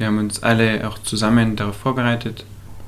Wir haben uns alle auch zusammen darauf vorbereitet,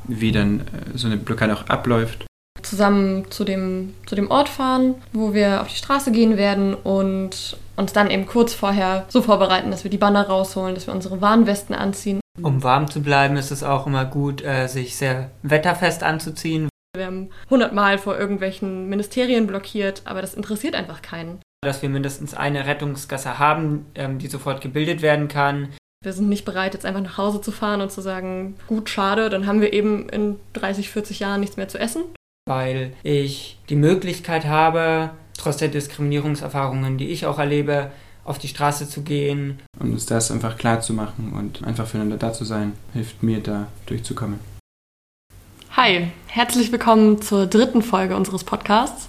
wie dann äh, so eine Blockade auch abläuft. Zusammen zu dem, zu dem Ort fahren, wo wir auf die Straße gehen werden und uns dann eben kurz vorher so vorbereiten, dass wir die Banner rausholen, dass wir unsere Warnwesten anziehen. Um warm zu bleiben, ist es auch immer gut, äh, sich sehr wetterfest anzuziehen. Wir haben hundertmal vor irgendwelchen Ministerien blockiert, aber das interessiert einfach keinen. Dass wir mindestens eine Rettungsgasse haben, ähm, die sofort gebildet werden kann. Wir sind nicht bereit, jetzt einfach nach Hause zu fahren und zu sagen, gut, schade, dann haben wir eben in 30, 40 Jahren nichts mehr zu essen. Weil ich die Möglichkeit habe, trotz der Diskriminierungserfahrungen, die ich auch erlebe, auf die Straße zu gehen. Und uns das einfach klar zu machen und einfach füreinander da zu sein, hilft mir da durchzukommen. Hi, herzlich willkommen zur dritten Folge unseres Podcasts.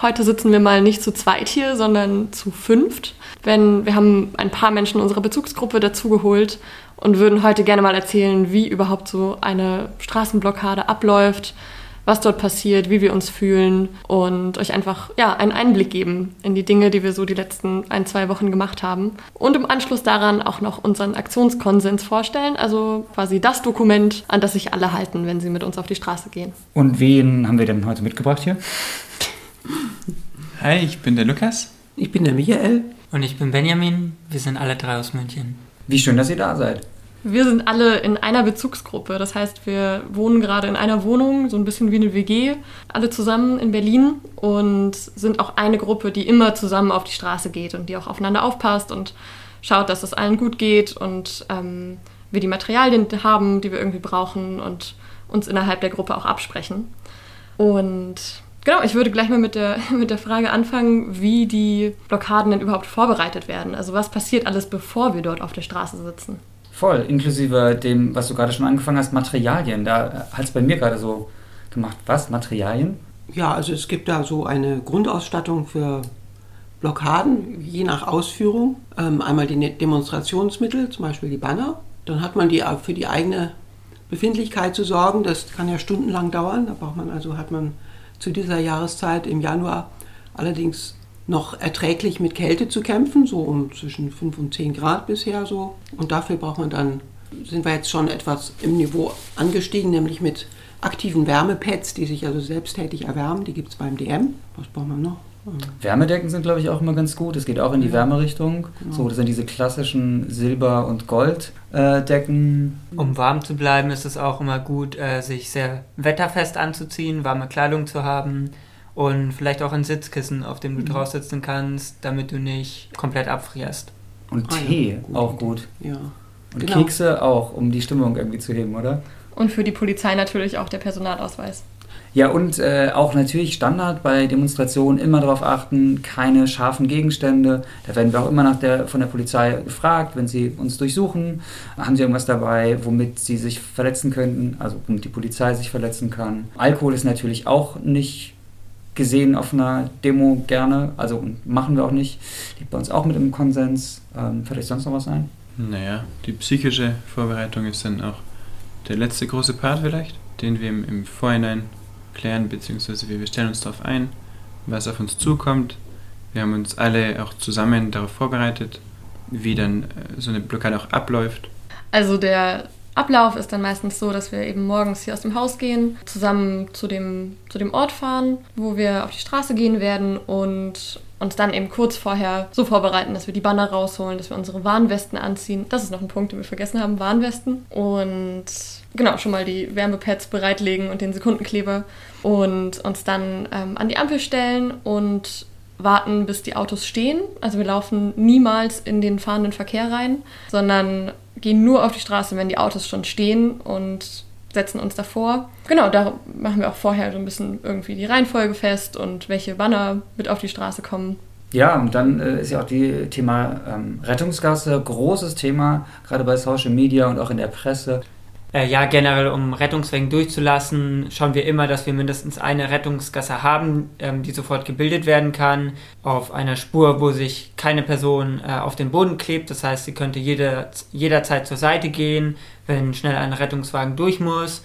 Heute sitzen wir mal nicht zu zweit hier, sondern zu fünft. Wenn wir haben ein paar Menschen unserer Bezugsgruppe dazugeholt und würden heute gerne mal erzählen, wie überhaupt so eine Straßenblockade abläuft, was dort passiert, wie wir uns fühlen und euch einfach ja, einen Einblick geben in die Dinge, die wir so die letzten ein, zwei Wochen gemacht haben. Und im Anschluss daran auch noch unseren Aktionskonsens vorstellen, also quasi das Dokument, an das sich alle halten, wenn sie mit uns auf die Straße gehen. Und wen haben wir denn heute mitgebracht hier? Hi, ich bin der Lukas. Ich bin der Michael. Und ich bin Benjamin. Wir sind alle drei aus München. Wie schön, dass ihr da seid. Wir sind alle in einer Bezugsgruppe. Das heißt, wir wohnen gerade in einer Wohnung, so ein bisschen wie eine WG, alle zusammen in Berlin und sind auch eine Gruppe, die immer zusammen auf die Straße geht und die auch aufeinander aufpasst und schaut, dass es allen gut geht und ähm, wir die Materialien haben, die wir irgendwie brauchen und uns innerhalb der Gruppe auch absprechen. Und genau, ich würde gleich mal mit der, mit der Frage anfangen, wie die Blockaden denn überhaupt vorbereitet werden. Also was passiert alles, bevor wir dort auf der Straße sitzen? Voll, inklusive dem, was du gerade schon angefangen hast, Materialien. Da hat es bei mir gerade so gemacht. Was? Materialien? Ja, also es gibt da so eine Grundausstattung für Blockaden, je nach Ausführung. Ähm, einmal die ne-, Demonstrationsmittel, zum Beispiel die Banner. Dann hat man die für die eigene Befindlichkeit zu sorgen. Das kann ja stundenlang dauern. Da braucht man also hat man zu dieser Jahreszeit im Januar allerdings noch erträglich mit Kälte zu kämpfen, so um zwischen 5 und 10 Grad bisher so. Und dafür braucht man dann, sind wir jetzt schon etwas im Niveau angestiegen, nämlich mit aktiven Wärmepads, die sich also selbsttätig erwärmen. Die gibt es beim DM. Was braucht man noch? Wärmedecken sind, glaube ich, auch immer ganz gut. Es geht auch in die Wärmerichtung. Genau. So, das sind diese klassischen Silber- und Golddecken. Äh, um warm zu bleiben, ist es auch immer gut, äh, sich sehr wetterfest anzuziehen, warme Kleidung zu haben und vielleicht auch ein Sitzkissen, auf dem du mhm. drauf sitzen kannst, damit du nicht komplett abfrierst. Und ah, Tee, ja. gut. auch gut. Ja. Und genau. Kekse auch, um die Stimmung irgendwie zu heben, oder? Und für die Polizei natürlich auch der Personalausweis. Ja, und äh, auch natürlich Standard bei Demonstrationen immer darauf achten, keine scharfen Gegenstände. Da werden wir auch immer nach der, von der Polizei gefragt, wenn sie uns durchsuchen, haben sie irgendwas dabei, womit sie sich verletzen könnten, also womit die Polizei sich verletzen kann. Alkohol ist natürlich auch nicht gesehen auf einer Demo gerne, also machen wir auch nicht. Liegt bei uns auch mit im Konsens. Ähm, fällt euch sonst noch was ein? Naja, die psychische Vorbereitung ist dann auch der letzte große Part vielleicht, den wir im, im Vorhinein klären, beziehungsweise wir stellen uns darauf ein, was auf uns zukommt. Wir haben uns alle auch zusammen darauf vorbereitet, wie dann äh, so eine Blockade auch abläuft. Also der Ablauf ist dann meistens so, dass wir eben morgens hier aus dem Haus gehen, zusammen zu dem, zu dem Ort fahren, wo wir auf die Straße gehen werden und uns dann eben kurz vorher so vorbereiten, dass wir die Banner rausholen, dass wir unsere Warnwesten anziehen. Das ist noch ein Punkt, den wir vergessen haben, Warnwesten. Und genau, schon mal die Wärmepads bereitlegen und den Sekundenkleber und uns dann ähm, an die Ampel stellen und warten, bis die Autos stehen. Also wir laufen niemals in den fahrenden Verkehr rein, sondern gehen nur auf die Straße, wenn die Autos schon stehen und setzen uns davor. Genau, da machen wir auch vorher so ein bisschen irgendwie die Reihenfolge fest und welche Banner mit auf die Straße kommen. Ja, und dann äh, ist ja auch die Thema ähm, Rettungsgasse großes Thema, gerade bei Social Media und auch in der Presse. Äh, ja, generell, um Rettungswegen durchzulassen, schauen wir immer, dass wir mindestens eine Rettungsgasse haben, ähm, die sofort gebildet werden kann, auf einer Spur, wo sich keine Person äh, auf den Boden klebt. Das heißt, sie könnte jede, jederzeit zur Seite gehen, wenn schnell ein Rettungswagen durch muss,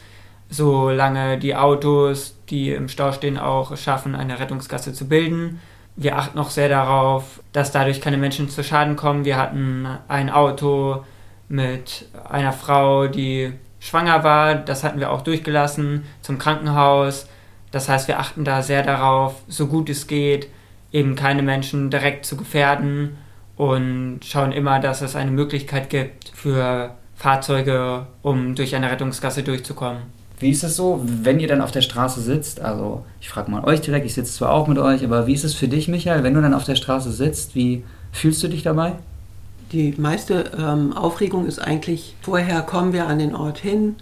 solange die Autos, die im Stau stehen, auch schaffen, eine Rettungsgasse zu bilden. Wir achten auch sehr darauf, dass dadurch keine Menschen zu Schaden kommen. Wir hatten ein Auto, mit einer Frau, die schwanger war. Das hatten wir auch durchgelassen zum Krankenhaus. Das heißt, wir achten da sehr darauf, so gut es geht, eben keine Menschen direkt zu gefährden und schauen immer, dass es eine Möglichkeit gibt für Fahrzeuge, um durch eine Rettungsgasse durchzukommen. Wie ist es so, wenn ihr dann auf der Straße sitzt? Also, ich frage mal euch direkt, ich sitze zwar auch mit euch, aber wie ist es für dich, Michael, wenn du dann auf der Straße sitzt? Wie fühlst du dich dabei? Die meiste ähm, Aufregung ist eigentlich, vorher kommen wir an den Ort hin,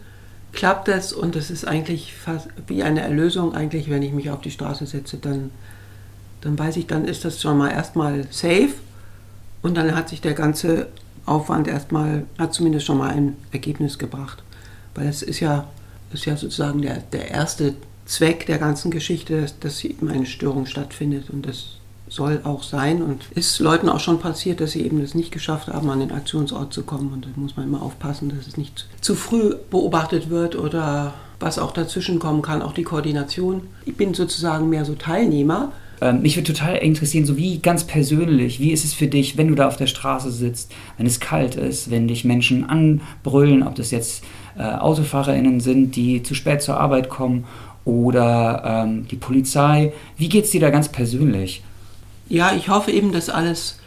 klappt es und es ist eigentlich fast wie eine Erlösung eigentlich, wenn ich mich auf die Straße setze, dann, dann weiß ich, dann ist das schon mal erstmal safe und dann hat sich der ganze Aufwand erstmal, hat zumindest schon mal ein Ergebnis gebracht. Weil es ist ja, ist ja sozusagen der, der erste Zweck der ganzen Geschichte, dass, dass eben eine Störung stattfindet und das soll auch sein und ist Leuten auch schon passiert, dass sie eben es nicht geschafft haben, an den Aktionsort zu kommen. Und da muss man immer aufpassen, dass es nicht zu früh beobachtet wird oder was auch dazwischen kommen kann, auch die Koordination. Ich bin sozusagen mehr so Teilnehmer. Ähm, mich würde total interessieren, so wie ganz persönlich, wie ist es für dich, wenn du da auf der Straße sitzt, wenn es kalt ist, wenn dich Menschen anbrüllen, ob das jetzt äh, AutofahrerInnen sind, die zu spät zur Arbeit kommen oder ähm, die Polizei. Wie geht es dir da ganz persönlich? Ja, ich hoffe eben, dass alles,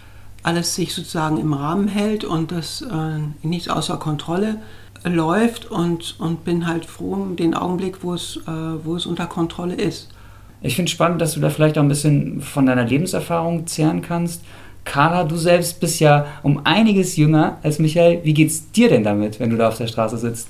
alles sich sozusagen im Rahmen hält und dass äh, nichts außer Kontrolle läuft und, und bin halt froh um den Augenblick, wo es, äh, wo es unter Kontrolle ist. Ich finde es spannend, dass du da vielleicht auch ein bisschen von deiner Lebenserfahrung zehren kannst. Carla, du selbst bist ja um einiges jünger als Michael. Wie geht's dir denn damit, wenn du da auf der Straße sitzt?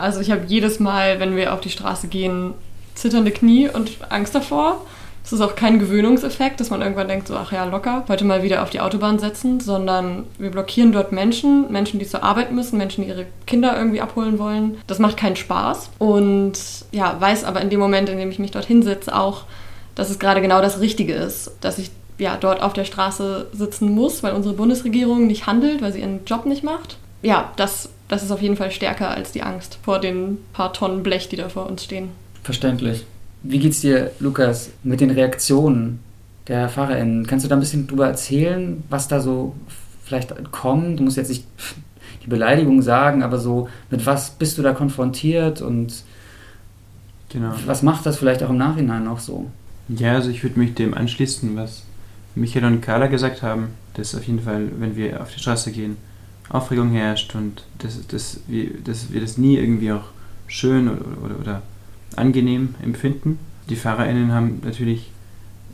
Also ich habe jedes Mal, wenn wir auf die Straße gehen, zitternde Knie und Angst davor. Es ist auch kein Gewöhnungseffekt, dass man irgendwann denkt, so, ach ja, locker, heute mal wieder auf die Autobahn setzen, sondern wir blockieren dort Menschen, Menschen, die zur Arbeit müssen, Menschen, die ihre Kinder irgendwie abholen wollen. Das macht keinen Spaß und ja, weiß aber in dem Moment, in dem ich mich dort hinsetze, auch, dass es gerade genau das Richtige ist, dass ich ja, dort auf der Straße sitzen muss, weil unsere Bundesregierung nicht handelt, weil sie ihren Job nicht macht. Ja, das, das ist auf jeden Fall stärker als die Angst vor den paar Tonnen Blech, die da vor uns stehen. Verständlich. Wie geht's dir, Lukas, mit den Reaktionen der FahrerInnen? Kannst du da ein bisschen drüber erzählen, was da so vielleicht kommt? Du musst jetzt nicht die Beleidigung sagen, aber so, mit was bist du da konfrontiert und genau. was macht das vielleicht auch im Nachhinein noch so? Ja, also ich würde mich dem anschließen, was Michael und Carla gesagt haben, dass auf jeden Fall, wenn wir auf die Straße gehen, Aufregung herrscht und dass, dass, wir, dass wir das nie irgendwie auch schön oder, oder, oder angenehm empfinden. Die FahrerInnen haben natürlich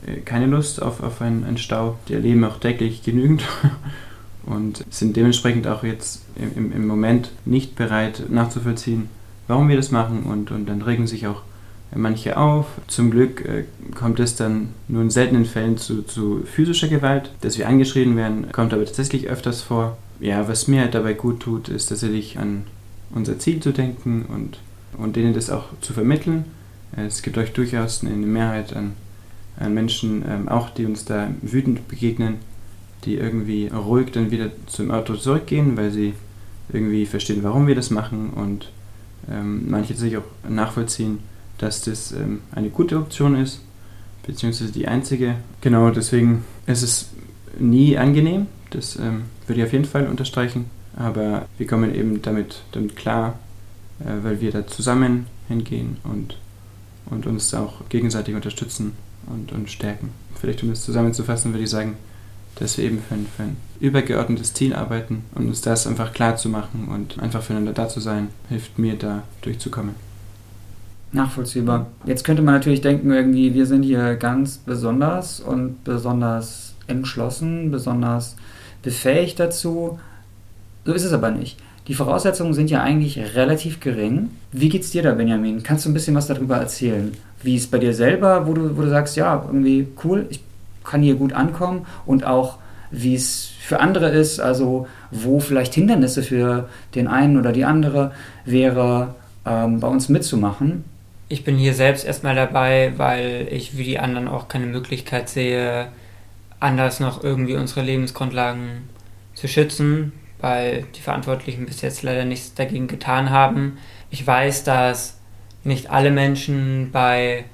äh, keine Lust auf, auf einen, einen Stau. Die erleben auch täglich genügend und sind dementsprechend auch jetzt im, im Moment nicht bereit nachzuvollziehen, warum wir das machen und, und dann regen sich auch manche auf. Zum Glück äh, kommt es dann nur in seltenen Fällen zu, zu physischer Gewalt, dass wir angeschrien werden, kommt aber tatsächlich öfters vor. Ja, was mir halt dabei gut tut, ist tatsächlich an unser Ziel zu denken und und denen das auch zu vermitteln. Es gibt euch durchaus eine Mehrheit an, an Menschen, ähm, auch die uns da wütend begegnen, die irgendwie ruhig dann wieder zum Auto zurückgehen, weil sie irgendwie verstehen, warum wir das machen und ähm, manche sich auch nachvollziehen, dass das ähm, eine gute Option ist, beziehungsweise die einzige. Genau, deswegen ist es nie angenehm, das ähm, würde ich auf jeden Fall unterstreichen, aber wir kommen eben damit, damit klar, äh, weil wir da zusammen hingehen und, und uns auch gegenseitig unterstützen und, und stärken. Vielleicht um das zusammenzufassen, würde ich sagen, dass wir eben für ein, für ein übergeordnetes Ziel arbeiten und uns das einfach klar zu machen und einfach füreinander da zu sein, hilft mir da durchzukommen. Nachvollziehbar. Jetzt könnte man natürlich denken, irgendwie, wir sind hier ganz besonders und besonders entschlossen, besonders befähigt dazu. So ist es aber nicht. Die Voraussetzungen sind ja eigentlich relativ gering. Wie geht's dir da, Benjamin? Kannst du ein bisschen was darüber erzählen? Wie es bei dir selber, wo du, wo du sagst, ja, irgendwie cool, ich kann hier gut ankommen und auch wie es für andere ist, also wo vielleicht Hindernisse für den einen oder die andere wäre, ähm, bei uns mitzumachen. Ich bin hier selbst erstmal dabei, weil ich wie die anderen auch keine Möglichkeit sehe, anders noch irgendwie unsere Lebensgrundlagen zu schützen weil die Verantwortlichen bis jetzt leider nichts dagegen getan haben. Ich weiß, dass nicht alle Menschen bei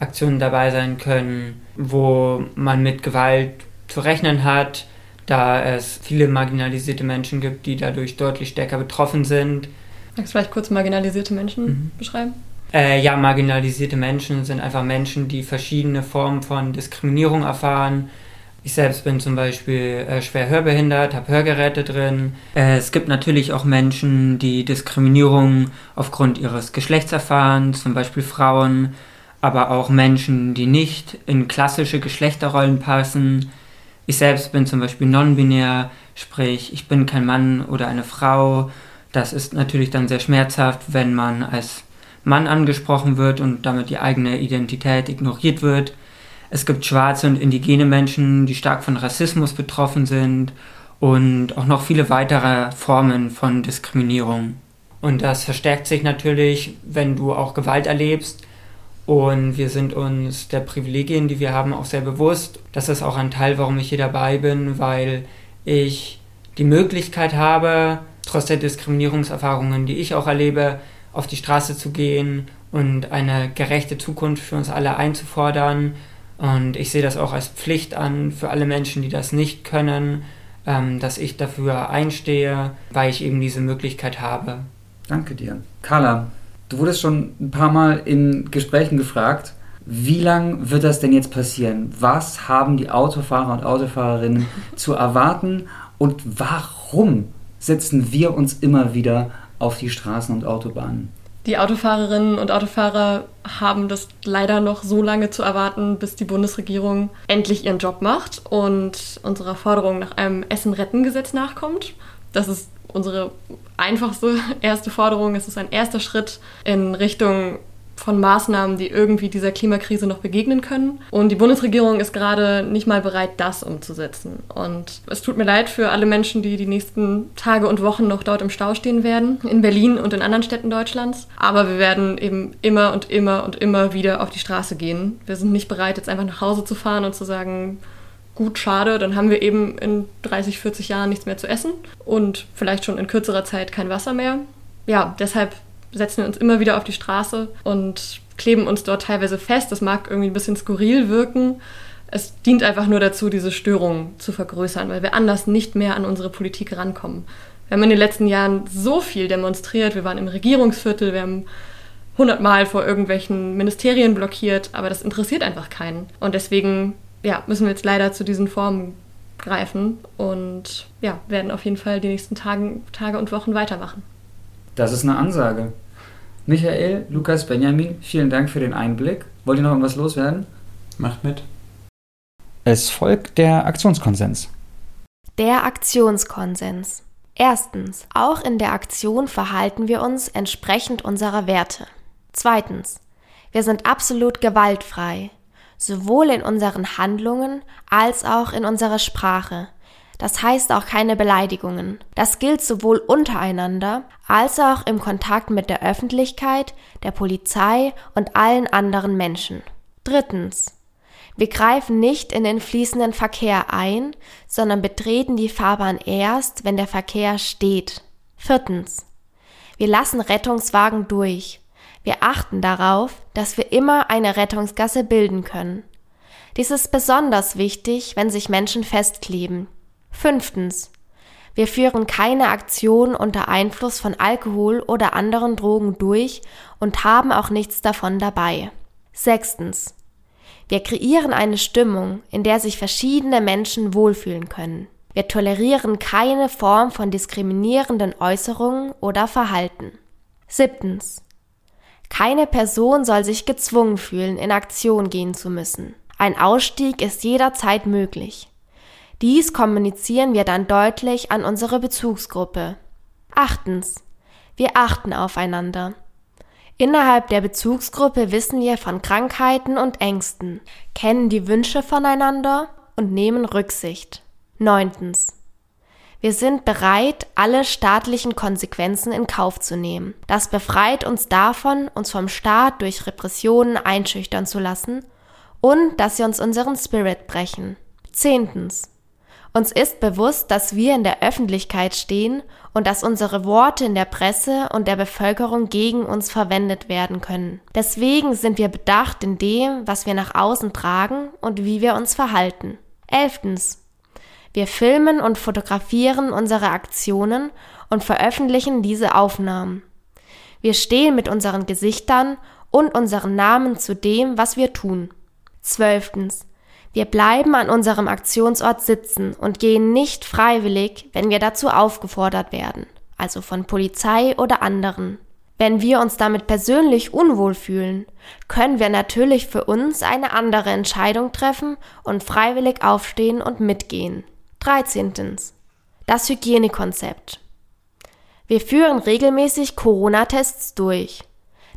Aktionen dabei sein können, wo man mit Gewalt zu rechnen hat. da es viele marginalisierte Menschen gibt, die dadurch deutlich stärker betroffen sind. Magst du vielleicht kurz marginalisierte Menschen mhm. beschreiben? Äh, ja, marginalisierte Menschen sind einfach Menschen, die verschiedene Formen von Diskriminierung erfahren. Ich selbst bin zum Beispiel äh, schwer hörbehindert, habe Hörgeräte drin. Äh, es gibt natürlich auch Menschen, die Diskriminierung aufgrund ihres Geschlechts erfahren, zum Beispiel Frauen, aber auch Menschen, die nicht in klassische Geschlechterrollen passen. Ich selbst bin zum Beispiel non-binär, sprich, ich bin kein Mann oder eine Frau. Das ist natürlich dann sehr schmerzhaft, wenn man als Mann angesprochen wird und damit die eigene Identität ignoriert wird. Es gibt schwarze und indigene Menschen, die stark von Rassismus betroffen sind und auch noch viele weitere Formen von Diskriminierung. Und das verstärkt sich natürlich, wenn du auch Gewalt erlebst. Und wir sind uns der Privilegien, die wir haben, auch sehr bewusst. Das ist auch ein Teil, warum ich hier dabei bin, weil ich die Möglichkeit habe, trotz der Diskriminierungserfahrungen, die ich auch erlebe, auf die Straße zu gehen und eine gerechte Zukunft für uns alle einzufordern. Und ich sehe das auch als Pflicht an für alle Menschen, die das nicht können, ähm, dass ich dafür einstehe, weil ich eben diese Möglichkeit habe. Danke dir. Carla, du wurdest schon ein paar Mal in Gesprächen gefragt, wie lang wird das denn jetzt passieren? Was haben die Autofahrer und Autofahrerinnen zu erwarten und warum setzen wir uns immer wieder auf die Straßen und Autobahnen. Die Autofahrerinnen und Autofahrer haben das leider noch so lange zu erwarten, bis die Bundesregierung endlich ihren Job macht und unserer Forderung nach einem Essen-Retten-Gesetz nachkommt. Das ist unsere einfachste erste Forderung. Es ist ein erster Schritt in Richtung von Maßnahmen, die irgendwie dieser Klimakrise noch begegnen können. Und die Bundesregierung ist gerade nicht mal bereit, das umzusetzen. Und es tut mir leid für alle Menschen, die die nächsten Tage und Wochen noch dort im Stau stehen werden, in Berlin und in anderen Städten Deutschlands. Aber wir werden eben immer und immer und immer wieder auf die Straße gehen. Wir sind nicht bereit, jetzt einfach nach Hause zu fahren und zu sagen, gut, schade, dann haben wir eben in 30, 40 Jahren nichts mehr zu essen und vielleicht schon in kürzerer Zeit kein Wasser mehr. Ja, deshalb setzen wir uns immer wieder auf die Straße und kleben uns dort teilweise fest. Das mag irgendwie ein bisschen skurril wirken. Es dient einfach nur dazu, diese Störung zu vergrößern, weil wir anders nicht mehr an unsere Politik rankommen. Wir haben in den letzten Jahren so viel demonstriert. Wir waren im Regierungsviertel, wir haben hundertmal vor irgendwelchen Ministerien blockiert, aber das interessiert einfach keinen. Und deswegen ja, müssen wir jetzt leider zu diesen Formen greifen und ja, werden auf jeden Fall die nächsten Tagen, Tage und Wochen weitermachen. Das ist eine Ansage. Michael, Lukas, Benjamin, vielen Dank für den Einblick. Wollt ihr noch irgendwas loswerden? Macht mit. Es folgt der Aktionskonsens. Der Aktionskonsens. Erstens, auch in der Aktion verhalten wir uns entsprechend unserer Werte. Zweitens, wir sind absolut gewaltfrei, sowohl in unseren Handlungen als auch in unserer Sprache. Das heißt auch keine Beleidigungen. Das gilt sowohl untereinander als auch im Kontakt mit der Öffentlichkeit, der Polizei und allen anderen Menschen. Drittens. Wir greifen nicht in den fließenden Verkehr ein, sondern betreten die Fahrbahn erst, wenn der Verkehr steht. Viertens. Wir lassen Rettungswagen durch. Wir achten darauf, dass wir immer eine Rettungsgasse bilden können. Dies ist besonders wichtig, wenn sich Menschen festkleben. Fünftens. Wir führen keine Aktion unter Einfluss von Alkohol oder anderen Drogen durch und haben auch nichts davon dabei. Sechstens. Wir kreieren eine Stimmung, in der sich verschiedene Menschen wohlfühlen können. Wir tolerieren keine Form von diskriminierenden Äußerungen oder Verhalten. Siebtens. Keine Person soll sich gezwungen fühlen, in Aktion gehen zu müssen. Ein Ausstieg ist jederzeit möglich. Dies kommunizieren wir dann deutlich an unsere Bezugsgruppe. Achtens. Wir achten aufeinander. Innerhalb der Bezugsgruppe wissen wir von Krankheiten und Ängsten, kennen die Wünsche voneinander und nehmen Rücksicht. Neuntens. Wir sind bereit, alle staatlichen Konsequenzen in Kauf zu nehmen. Das befreit uns davon, uns vom Staat durch Repressionen einschüchtern zu lassen und dass sie uns unseren Spirit brechen. Zehntens. Uns ist bewusst, dass wir in der Öffentlichkeit stehen und dass unsere Worte in der Presse und der Bevölkerung gegen uns verwendet werden können. Deswegen sind wir bedacht in dem, was wir nach außen tragen und wie wir uns verhalten. Elftens. Wir filmen und fotografieren unsere Aktionen und veröffentlichen diese Aufnahmen. Wir stehen mit unseren Gesichtern und unseren Namen zu dem, was wir tun. Zwölftens. Wir bleiben an unserem Aktionsort sitzen und gehen nicht freiwillig, wenn wir dazu aufgefordert werden, also von Polizei oder anderen. Wenn wir uns damit persönlich unwohl fühlen, können wir natürlich für uns eine andere Entscheidung treffen und freiwillig aufstehen und mitgehen. 13. Das Hygienekonzept. Wir führen regelmäßig Corona-Tests durch.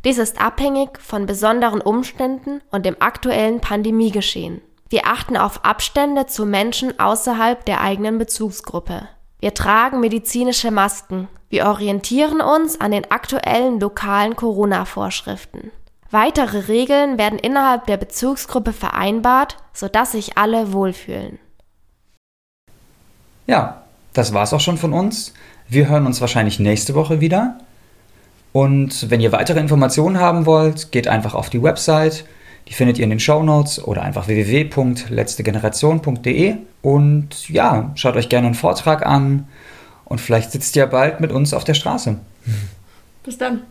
Dies ist abhängig von besonderen Umständen und dem aktuellen Pandemiegeschehen. Wir achten auf Abstände zu Menschen außerhalb der eigenen Bezugsgruppe. Wir tragen medizinische Masken. Wir orientieren uns an den aktuellen lokalen Corona-Vorschriften. Weitere Regeln werden innerhalb der Bezugsgruppe vereinbart, sodass sich alle wohlfühlen. Ja, das war's auch schon von uns. Wir hören uns wahrscheinlich nächste Woche wieder. Und wenn ihr weitere Informationen haben wollt, geht einfach auf die Website die findet ihr in den Show Notes oder einfach www.letztegeneration.de. Und ja, schaut euch gerne einen Vortrag an und vielleicht sitzt ihr bald mit uns auf der Straße. Bis dann.